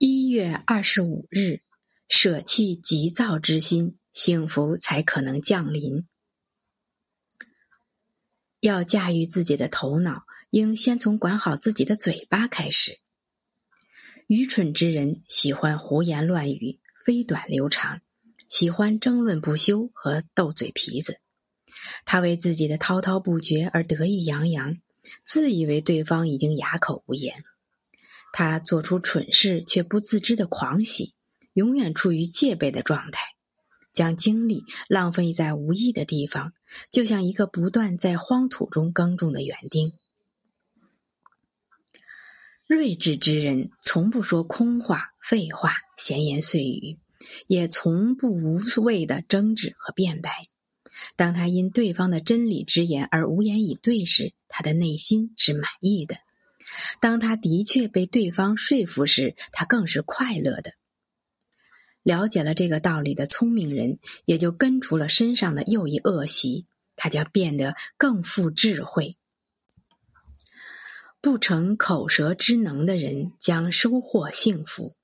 一月二十五日，舍弃急躁之心，幸福才可能降临。要驾驭自己的头脑，应先从管好自己的嘴巴开始。愚蠢之人喜欢胡言乱语、飞短流长，喜欢争论不休和斗嘴皮子。他为自己的滔滔不绝而得意洋洋，自以为对方已经哑口无言。他做出蠢事却不自知的狂喜，永远处于戒备的状态，将精力浪费在无益的地方，就像一个不断在荒土中耕种的园丁。睿智之人从不说空话、废话、闲言碎语，也从不无谓的争执和辩白。当他因对方的真理之言而无言以对时，他的内心是满意的；当他的确被对方说服时，他更是快乐的。了解了这个道理的聪明人，也就根除了身上的又一恶习，他将变得更富智慧。不成口舌之能的人将收获幸福。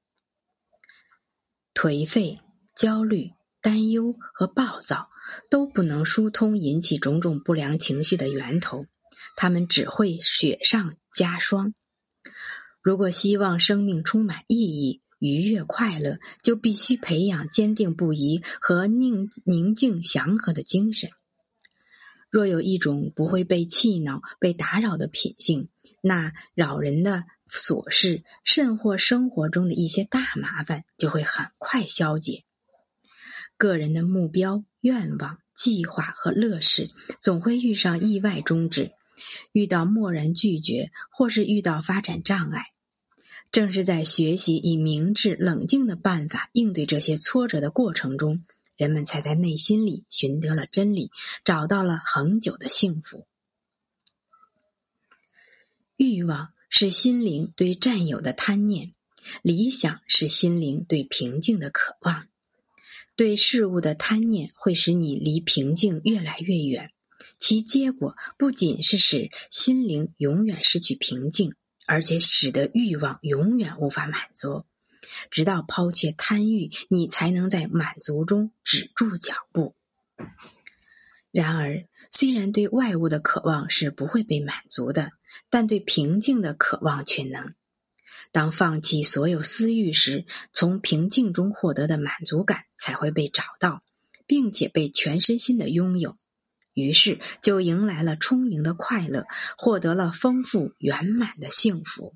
颓废、焦虑、担忧和暴躁都不能疏通引起种种不良情绪的源头，他们只会雪上加霜。如果希望生命充满意义、愉悦、快乐，就必须培养坚定不移和宁宁静祥和的精神。若有一种不会被气恼、被打扰的品性，那扰人的琐事，甚或生活中的一些大麻烦，就会很快消解。个人的目标、愿望、计划和乐事，总会遇上意外终止，遇到漠然拒绝，或是遇到发展障碍。正是在学习以明智、冷静的办法应对这些挫折的过程中。人们才在内心里寻得了真理，找到了恒久的幸福。欲望是心灵对占有的贪念，理想是心灵对平静的渴望。对事物的贪念会使你离平静越来越远，其结果不仅是使心灵永远失去平静，而且使得欲望永远无法满足。直到抛却贪欲，你才能在满足中止住脚步。然而，虽然对外物的渴望是不会被满足的，但对平静的渴望却能。当放弃所有私欲时，从平静中获得的满足感才会被找到，并且被全身心的拥有。于是，就迎来了充盈的快乐，获得了丰富圆满的幸福。